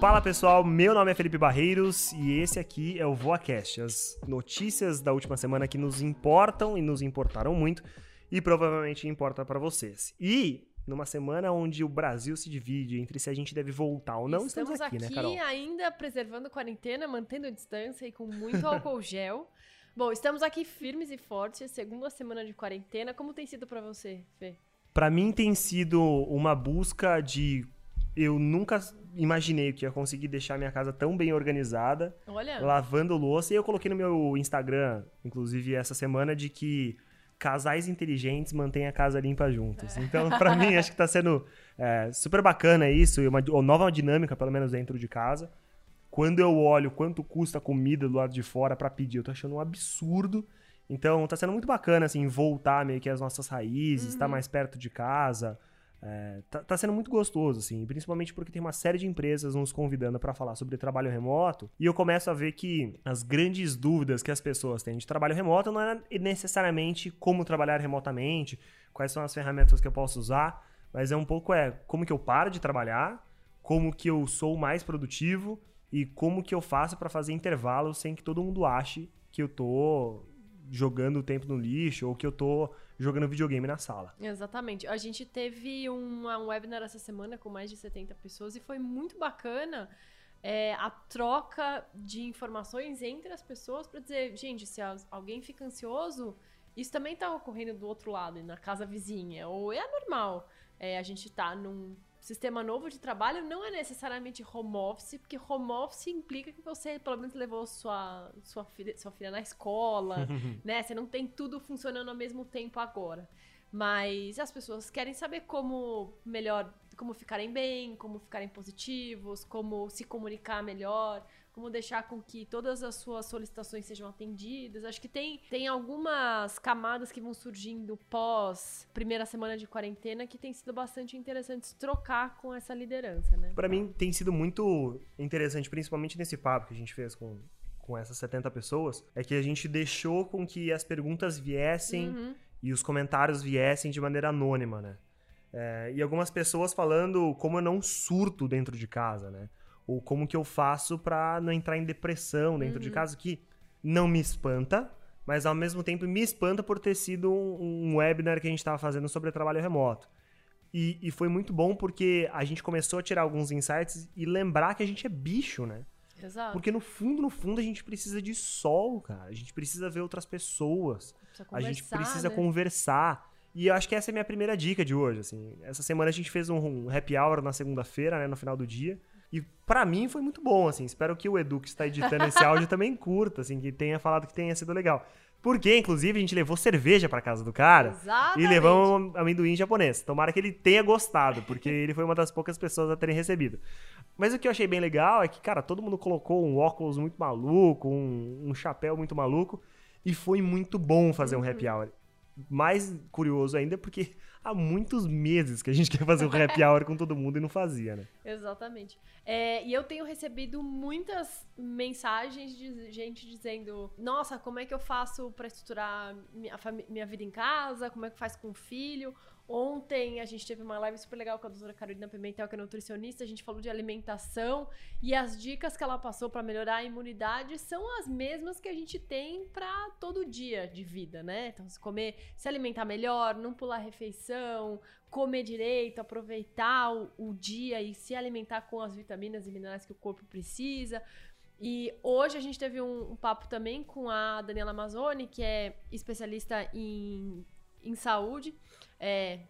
Fala pessoal, meu nome é Felipe Barreiros e esse aqui é o VoaCast, as notícias da última semana que nos importam e nos importaram muito e provavelmente importa para vocês. E numa semana onde o Brasil se divide entre se a gente deve voltar ou não, estamos, estamos aqui, aqui, né, Carol? ainda preservando a quarentena, mantendo a distância e com muito álcool gel. Bom, estamos aqui firmes e fortes, segunda semana de quarentena. Como tem sido para você, Fê? Para mim tem sido uma busca de eu nunca imaginei que ia conseguir deixar minha casa tão bem organizada, Olha, lavando louça. E eu coloquei no meu Instagram, inclusive essa semana, de que casais inteligentes mantêm a casa limpa juntos. Então, pra mim, acho que tá sendo é, super bacana isso, e uma, uma nova dinâmica, pelo menos dentro de casa. Quando eu olho quanto custa a comida do lado de fora pra pedir, eu tô achando um absurdo. Então, tá sendo muito bacana, assim, voltar meio que às nossas raízes, estar mais perto de casa. É, tá, tá sendo muito gostoso, assim, principalmente porque tem uma série de empresas nos convidando para falar sobre trabalho remoto, e eu começo a ver que as grandes dúvidas que as pessoas têm de trabalho remoto não é necessariamente como trabalhar remotamente, quais são as ferramentas que eu posso usar, mas é um pouco é como que eu paro de trabalhar, como que eu sou mais produtivo e como que eu faço para fazer intervalos sem que todo mundo ache que eu tô jogando o tempo no lixo ou que eu tô jogando videogame na sala. exatamente. A gente teve uma, um webinar essa semana com mais de 70 pessoas e foi muito bacana é, a troca de informações entre as pessoas para dizer, gente, se alguém fica ansioso, isso também tá ocorrendo do outro lado, na casa vizinha, ou é normal. É, a gente tá num sistema novo de trabalho, não é necessariamente home office, porque home office implica que você pelo menos levou sua, sua, filha, sua filha na escola, né? Você não tem tudo funcionando ao mesmo tempo agora. Mas as pessoas querem saber como melhor, como ficarem bem, como ficarem positivos, como se comunicar melhor, como deixar com que todas as suas solicitações sejam atendidas. Acho que tem, tem algumas camadas que vão surgindo pós primeira semana de quarentena que tem sido bastante interessantes trocar com essa liderança, né? Pra mim tem sido muito interessante, principalmente nesse papo que a gente fez com, com essas 70 pessoas, é que a gente deixou com que as perguntas viessem Uhum. e os comentários viessem de maneira anônima, né? É, e algumas pessoas falando como eu não surto dentro de casa, né? Ou como que eu faço pra não entrar em depressão dentro de casa, que não me espanta, mas ao mesmo tempo me espanta por ter sido um, um webinar que a gente estava fazendo sobre trabalho remoto. E, e foi muito bom porque a gente começou a tirar alguns insights e lembrar que a gente é bicho, né? Exato. Porque no fundo, no fundo, a gente precisa de sol, cara. A gente precisa ver outras pessoas. A gente precisa né? conversar. E eu acho que essa é a minha primeira dica de hoje, assim. Essa semana a gente fez um, um happy hour na segunda-feira, né, no final do dia. E pra mim foi muito bom, assim. Espero que o Edu que está editando esse áudio também curta, assim, que tenha falado que tenha sido legal. Porque, inclusive, a gente levou cerveja pra casa do cara. Exatamente. E levamos um amendoim japonês. Tomara que ele tenha gostado, porque ele foi uma das poucas pessoas a terem recebido. Mas o que eu achei bem legal é que, cara, todo mundo colocou um óculos muito maluco, um, um chapéu muito maluco, e foi muito bom fazer um happy hour. Mais curioso ainda porque há muitos meses que a gente quer fazer um happy hour com todo mundo e não fazia, né? Exatamente. É, e eu tenho recebido muitas mensagens de gente dizendo: Nossa, como é que eu faço pra estruturar minha, minha vida em casa? Como é que faz com o filho? Ontem a gente teve uma live super legal com a doutora Carolina Pimentel, que é nutricionista. A gente falou de alimentação e as dicas que ela passou pra melhorar a imunidade são as mesmas que a gente tem pra todo dia de vida, né? Então, se comer, se alimentar melhor, não pular refeição, comer direito, aproveitar o, o dia e se alimentar com as vitaminas e minerais que o corpo precisa. E hoje a gente teve um, um papo também com a Daniela Mazzoni, que é especialista em, em saúde. É,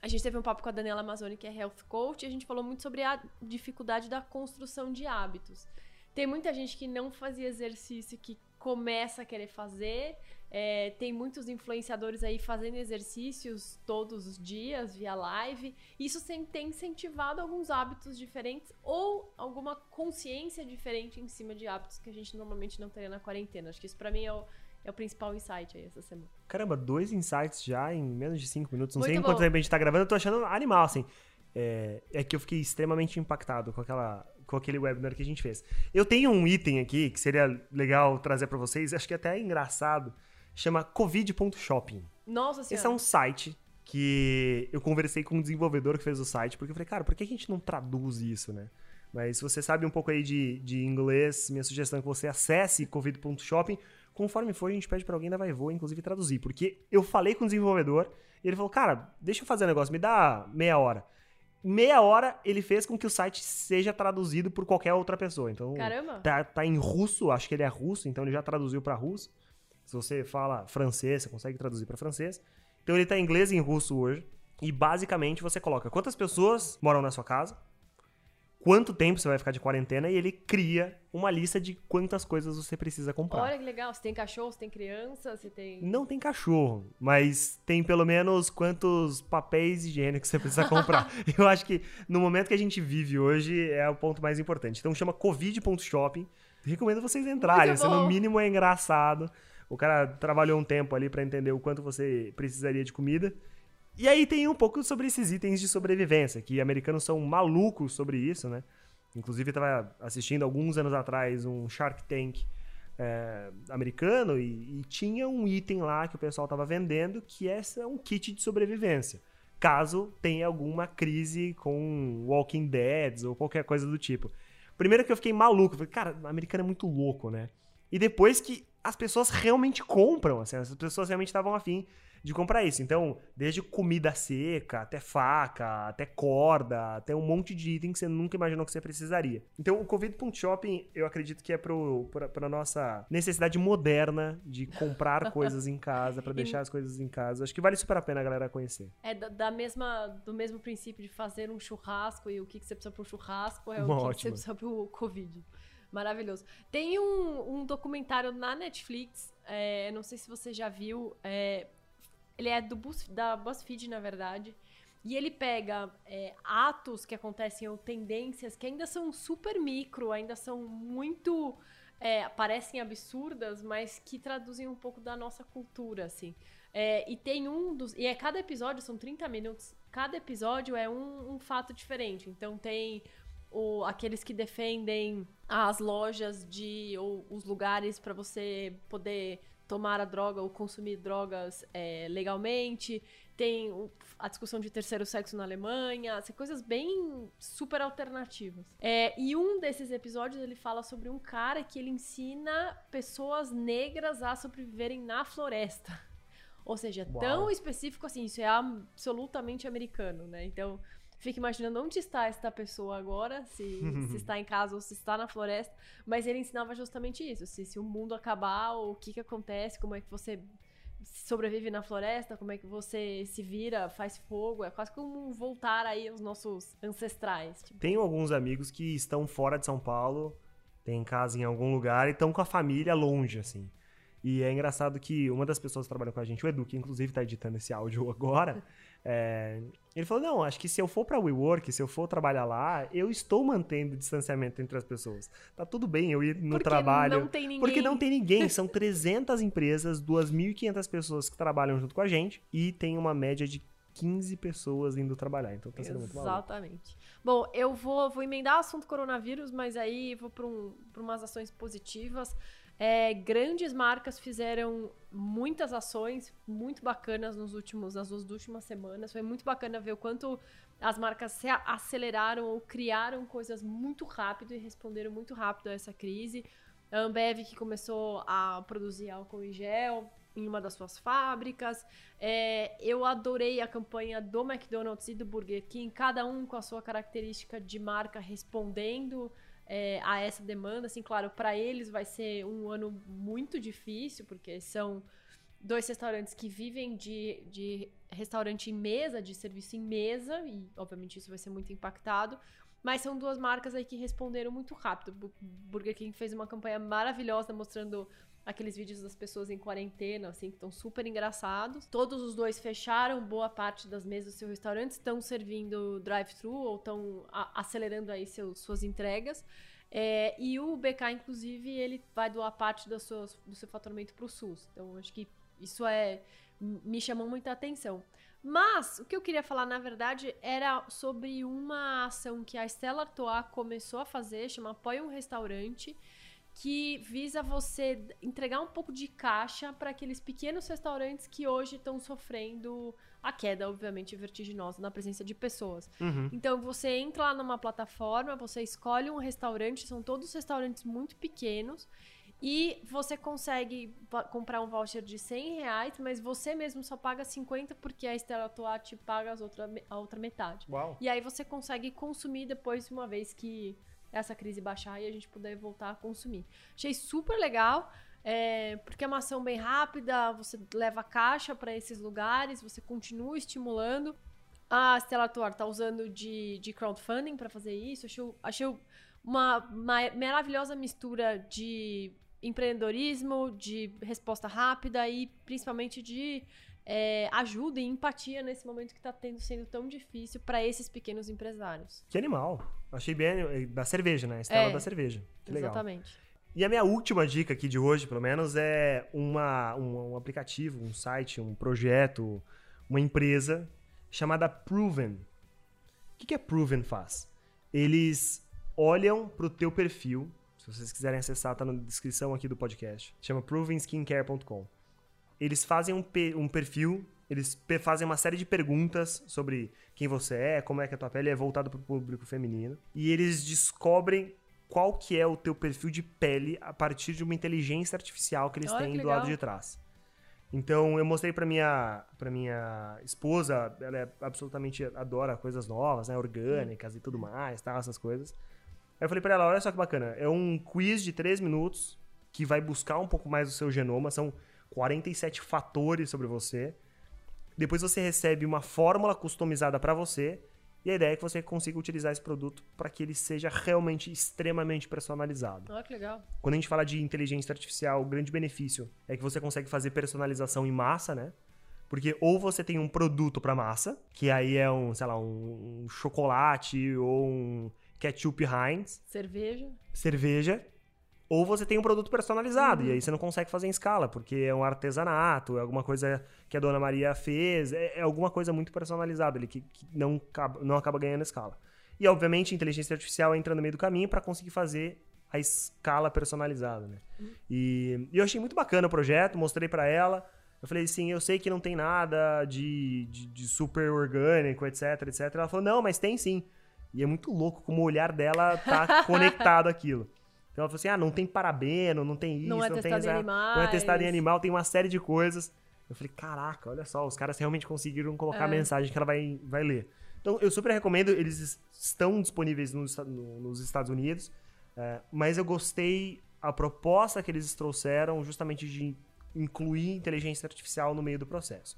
a gente teve um papo com a Daniela Mazzoni, que é health coach, e a gente falou muito sobre a dificuldade da construção de hábitos. Tem muita gente que não fazia exercício, que começa a querer fazer. É, tem muitos influenciadores aí fazendo exercícios todos os dias, via live. Isso tem incentivado alguns hábitos diferentes ou alguma consciência diferente em cima de hábitos que a gente normalmente não teria na quarentena. Acho que isso pra mim é o, é o principal insight aí essa semana. Caramba, dois insights já em menos de cinco minutos. Não sei Muito em quanto tempo a gente tá gravando, eu tô achando animal, assim. É, é que eu fiquei extremamente impactado com, aquela, com aquele webinar que a gente fez. Eu tenho um item aqui que seria legal trazer pra vocês, acho que até é engraçado. Chama covid.shopping. Nossa senhora. Esse é um site que eu conversei com um desenvolvedor que fez o site, porque eu falei, cara, por que a gente não traduz isso, né? Mas se você sabe um pouco aí de, de inglês, minha sugestão é que você acesse covid.shopping. Conforme for, a gente pede para alguém da Vai Voa, inclusive, traduzir. Porque eu falei com o desenvolvedor e ele falou, cara, deixa eu fazer um negócio, me dá meia hora. Meia hora ele fez com que o site seja traduzido por qualquer outra pessoa. Então, Caramba! tá, tá em russo, acho que ele é russo, então ele já traduziu para russo. Se você fala francês, você consegue traduzir para francês. Então ele tá em inglês e em russo hoje. E basicamente você coloca quantas pessoas moram na sua casa, quanto tempo você vai ficar de quarentena e ele cria uma lista de quantas coisas você precisa comprar. Olha que legal. Você tem cachorro, você tem criança, você tem. Não tem cachorro, mas tem pelo menos quantos papéis higiênicos você precisa comprar. Eu acho que no momento que a gente vive hoje é o ponto mais importante. Então chama covid.shopping. Recomendo vocês entrarem, Muito isso no mínimo é engraçado. O cara trabalhou um tempo ali pra entender o quanto você precisaria de comida. E aí tem um pouco sobre esses itens de sobrevivência, que americanos são malucos sobre isso, né? Inclusive, eu tava assistindo alguns anos atrás um Shark Tank é, americano e, e tinha um item lá que o pessoal tava vendendo que é um kit de sobrevivência. Caso tenha alguma crise com Walking Dead ou qualquer coisa do tipo. Primeiro que eu fiquei maluco, falei, cara, o americano é muito louco, né? E depois que as pessoas realmente compram, assim, as pessoas realmente estavam afim de comprar isso. Então, desde comida seca, até faca, até corda, até um monte de item que você nunca imaginou que você precisaria. Então, o Covid.shopping, eu acredito que é pra, pra nossa necessidade moderna de comprar coisas em casa, pra deixar as coisas em casa. Acho que vale super a pena a galera conhecer. É da, da mesma, do mesmo princípio de fazer um churrasco e o que, que você precisa pro churrasco é o que, que você precisa pro Covid. Maravilhoso. Tem um, um documentário na Netflix, é, não sei se você já viu, é, ele é do Buzz- da BuzzFeed, na verdade, e ele pega é, atos que acontecem ou tendências que ainda são super micro, ainda são muito. é, parecem absurdas, mas que traduzem um pouco da nossa cultura, assim. É, e tem um dos. E é cada episódio, são 30 minutos. Cada episódio é um, um fato diferente. Então tem o, aqueles que defendem as lojas de. ou os lugares para você poder tomar a droga ou consumir drogas é, legalmente. Tem a discussão de terceiro sexo na Alemanha, assim, coisas bem super alternativas. É, e um desses episódios ele fala sobre um cara que ele ensina pessoas negras a sobreviverem na floresta. Ou seja, Uau. tão específico assim, isso é absolutamente americano, né? Então, fica imaginando onde está esta pessoa agora, se, se está em casa ou se está na floresta. Mas ele ensinava justamente isso: se, se o mundo acabar, o que, que acontece, como é que você sobrevive na floresta, como é que você se vira, faz fogo. É quase como voltar aí aos nossos ancestrais. Tipo, Tenho alguns amigos que estão fora de São Paulo, têm casa em algum lugar e estão com a família longe, assim. E é engraçado que uma das pessoas que trabalha com a gente, o Edu, que inclusive tá editando esse áudio agora, é, ele falou: Não, acho que se eu for pra WeWork, se eu for trabalhar lá, eu estou mantendo distanciamento entre as pessoas. Tá tudo bem eu ir no porque trabalho. não tem ninguém. Porque não tem ninguém, são 300 empresas, 2.500 pessoas que trabalham junto com a gente e tem uma média de 15 pessoas indo trabalhar. Então tá sendo muito maluco. Exatamente. Bom, eu vou, vou emendar o assunto coronavírus, mas aí vou para um, umas ações positivas. É, grandes marcas fizeram muitas ações muito bacanas nos últimos, nas duas últimas semanas. Foi muito bacana ver o quanto as marcas se aceleraram ou criaram coisas muito rápido e responderam muito rápido a essa crise. A Ambev que começou a produzir álcool em gel em uma das suas fábricas. É, eu adorei a campanha do McDonald's e do Burger King, cada um com a sua característica de marca respondendo é, a essa demanda. Assim, claro, para eles vai ser um ano muito difícil, porque são dois restaurantes que vivem de, de restaurante em mesa, de serviço em mesa, e obviamente isso vai ser muito impactado. Mas são duas marcas aí que responderam muito rápido. Bu- Burger King fez uma campanha maravilhosa mostrando aqueles vídeos das pessoas em quarentena, assim, que estão super engraçados. Todos os dois fecharam boa parte das mesas do seu restaurante, estão servindo drive-thru ou estão acelerando aí seus, suas entregas. É, e o BK, inclusive, ele vai doar parte das suas, do seu faturamento para o SUS. Então, acho que isso é me chamou muita atenção. Mas o que eu queria falar, na verdade, era sobre uma ação que a Stella Artois começou a fazer, chama Apoia um Restaurante, que visa você entregar um pouco de caixa para aqueles pequenos restaurantes que hoje estão sofrendo a queda, obviamente, vertiginosa na presença de pessoas. Uhum. Então você entra lá numa plataforma, você escolhe um restaurante, são todos restaurantes muito pequenos. E você consegue comprar um voucher de 100 reais, mas você mesmo só paga 50 porque a Stella Artois te paga as outra, a outra metade. Uau. E aí você consegue consumir depois, uma vez que essa crise baixar e a gente puder voltar a consumir. Achei super legal, é, porque é uma ação bem rápida, você leva caixa para esses lugares, você continua estimulando. A Stella Artois tá usando de, de crowdfunding para fazer isso. Achei, achei uma, ma- maravilhosa mistura de empreendedorismo, de resposta rápida e principalmente de é, ajuda e empatia nesse momento que está tendo sendo tão difícil para esses pequenos empresários. Que animal. Achei bem. eh, Da cerveja, né? A Estela É. da cerveja. Que legal. Exatamente. E a minha última dica aqui de hoje, pelo menos, é uma, um, um aplicativo, um site, um projeto, uma empresa chamada Proven. O que, que a Proven faz? Eles olham pro teu perfil. Se vocês quiserem acessar, tá na descrição aqui do podcast. Chama provenskincare.com. Eles fazem um, pe- um perfil, eles fazem uma série de perguntas sobre quem você é, como é que a tua pele é voltado pro público feminino. E eles descobrem qual que é o teu perfil de pele a partir de uma inteligência artificial que eles Olha têm que do lado de trás. Então eu mostrei pra minha para minha esposa, ela é absolutamente adora coisas novas, né, orgânicas e tudo mais, tal, essas coisas. Aí eu falei pra ela, olha só que bacana, é um quiz de 3 minutos que vai buscar um pouco mais do seu genoma, são 47 fatores sobre você. Depois você recebe uma fórmula customizada pra você e a ideia é que você consiga utilizar esse produto para que ele seja realmente extremamente personalizado. Olha que legal. Quando a gente fala de inteligência artificial, o grande benefício é que você consegue fazer personalização em massa, né? Porque ou você tem um produto para massa, que aí é um, sei lá, um, um chocolate ou um ketchup Heinz, Cerveja. cerveja, ou você tem um produto personalizado, e aí você não consegue fazer em escala, porque é um artesanato, é alguma coisa que a Dona Maria fez, é, é alguma coisa muito personalizada ali, que, que não, acaba, não acaba ganhando escala. E, obviamente, a inteligência artificial entra no meio do caminho para conseguir fazer a escala personalizada, né? E, e eu achei muito bacana o projeto, mostrei para ela, eu falei assim, eu sei que não tem nada de, de, de super orgânico, etc, etc. Ela falou, não, mas tem sim. E é muito louco como o olhar dela tá conectado àquilo. Então ela falou assim: ah, não tem parabeno, não tem isso, Não é tem testado em essa- animais. não é testado em animal, tem uma série de coisas. Eu falei, caraca, olha só, os caras realmente conseguiram colocar a É. mensagem que ela vai, vai ler. Então eu super recomendo, eles es- estão disponíveis nos, nos Estados Unidos, é, mas eu gostei a proposta que eles trouxeram justamente de incluir inteligência artificial no meio do processo.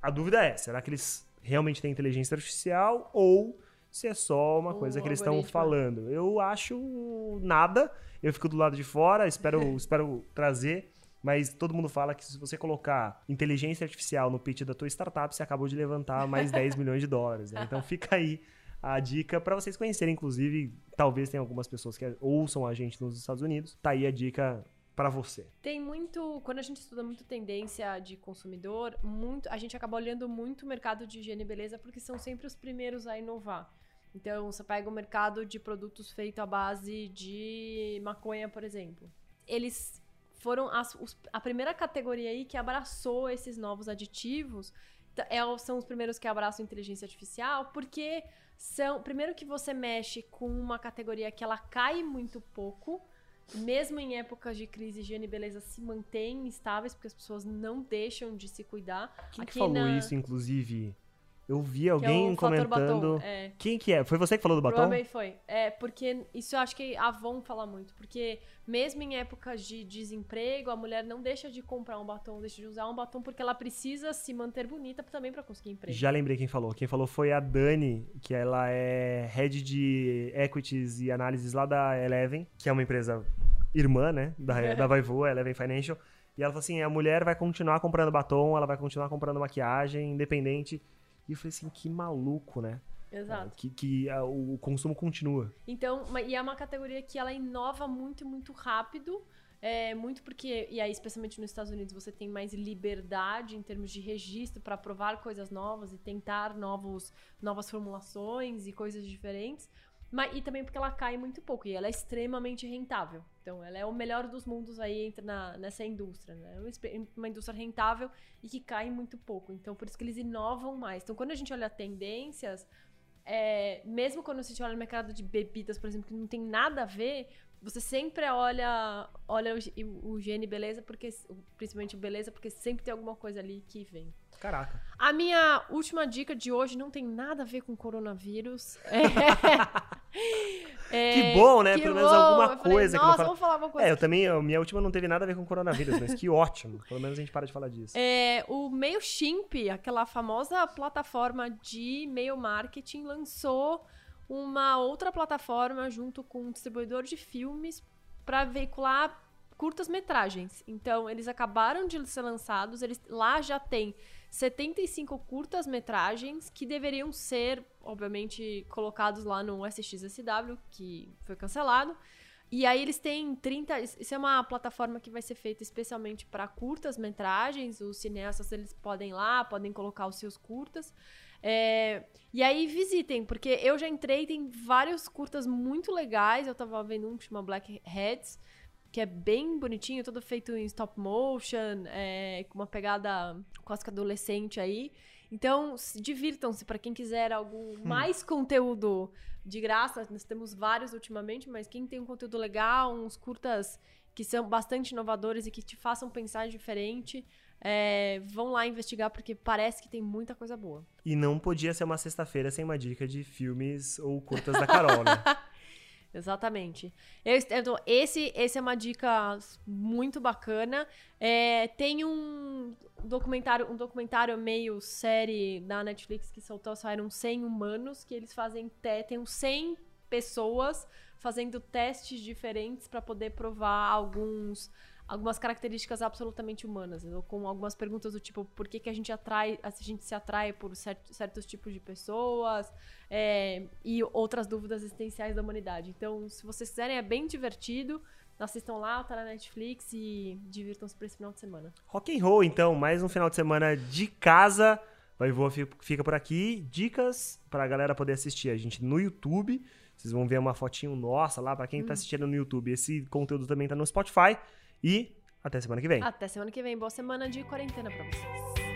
A dúvida é, será que eles realmente têm inteligência artificial ou se é só uma coisa que eles estão falando? Eu acho nada, eu fico do lado de fora, espero, espero trazer, mas todo mundo fala que se você colocar inteligência artificial no pitch da tua startup, você acabou de levantar mais 10 milhões de dólares. né? Então fica aí a dica para vocês conhecerem, inclusive, talvez tenha algumas pessoas que ouçam a gente nos Estados Unidos. Tá aí a dica para você. Tem muito. Quando a gente estuda muito tendência de consumidor, muito, a gente acaba olhando muito o mercado de higiene e beleza porque são sempre os primeiros a inovar. Então, você pega o mercado de produtos feito à base de maconha, por exemplo. Eles foram as- os- a primeira categoria aí que abraçou esses novos aditivos. É- são os primeiros que abraçam inteligência artificial, porque são. Primeiro que você mexe com uma categoria que ela cai muito pouco mesmo em épocas de crise, higiene e beleza se mantêm estáveis, porque as pessoas não deixam de se cuidar. Quem que Aqui falou na- isso, inclusive? Eu vi Que é alguém o fator comentando. batom. É, Quem que é? Foi você que falou do batom? provavelmente foi. É, porque isso eu acho que a Avon fala muito. Porque mesmo em épocas de desemprego, a mulher não deixa de comprar um batom, deixa de usar um batom, porque ela precisa se manter bonita também para conseguir emprego. Já lembrei quem falou. Quem falou foi a Dani, que ela é head de equities e análises lá da Eleven, que é uma empresa irmã, né? Da, da Vaivo, a Eleven Financial. E ela falou assim: a mulher vai continuar comprando batom, ela vai continuar comprando maquiagem, independente. E eu falei assim: que maluco, né? Exato. Que, que ah, o consumo continua. Então, e é uma categoria que ela inova muito, muito rápido. É, muito porque, e aí, especialmente nos Estados Unidos, você tem mais liberdade em termos de registro para provar coisas novas e tentar novos, novas formulações e coisas diferentes. Mas, e também porque ela cai muito pouco e ela é extremamente rentável. Então, ela é o melhor dos mundos aí entra na, nessa indústria, né? É uma indústria rentável e que cai muito pouco. Então, por isso que eles inovam mais. Então, quando a gente olha tendências, é, mesmo quando a gente olha no mercado de bebidas, por exemplo, que não tem nada a ver, você sempre olha, olha o, o gene beleza, porque principalmente beleza, porque sempre tem alguma coisa ali que vem. Caraca. A minha última dica de hoje não tem nada a ver com coronavírus. É, que bom, né? Pelo menos alguma coisa. Falei, Nossa, que vamos falar uma coisa. É, eu também, a minha última não teve nada a ver com coronavírus, mas que ótimo. Pelo menos a gente para de falar disso. É, o MailChimp, aquela famosa plataforma de e-mail marketing, lançou uma outra plataforma junto com um distribuidor de filmes para veicular curtas metragens. Então, eles acabaram de ser lançados, eles lá já tem 75 curtas-metragens que deveriam ser, obviamente, colocados lá no SXSW, que foi cancelado. E aí eles têm 30. Isso é uma plataforma que vai ser feita especialmente para curtas-metragens. Os cineastas eles podem ir lá, podem colocar os seus curtas. É, e aí visitem, porque eu já entrei, tem vários curtas muito legais. Eu tava vendo um que chama Black Heads que é bem bonitinho, todo feito em stop motion, é, com uma pegada quase que adolescente aí. Então, divirtam-se para quem quiser algum hum. mais conteúdo de graça. Nós temos vários ultimamente, mas quem tem um conteúdo legal, uns curtas que são bastante inovadores e que te façam pensar diferente, é, vão lá investigar porque parece que tem muita coisa boa. E não podia ser uma sexta-feira sem uma dica de filmes ou curtas da Carol, né? Exatamente. Eu, então, esse, esse é uma dica muito bacana. É, tem um documentário, um documentário meio série da Netflix que soltou, saíram 100 humanos, que eles fazem, tem 100 pessoas fazendo testes diferentes para poder provar alguns algumas características absolutamente humanas, com algumas perguntas do tipo por que, que a gente atrai, a gente se atrai por certos, certos tipos de pessoas é, e outras dúvidas existenciais da humanidade. Então, se vocês quiserem, é bem divertido. Assistam lá, tá na Netflix e divirtam-se para esse final de semana. Rock and roll, então, mais um final de semana de casa. Vai voar fica por aqui. Dicas para a galera poder assistir a gente no YouTube. Vocês vão ver uma fotinho nossa lá para quem está hum. assistindo no YouTube. Esse conteúdo também tá no Spotify. E até semana que vem. Até semana que vem. Boa semana de quarentena pra vocês.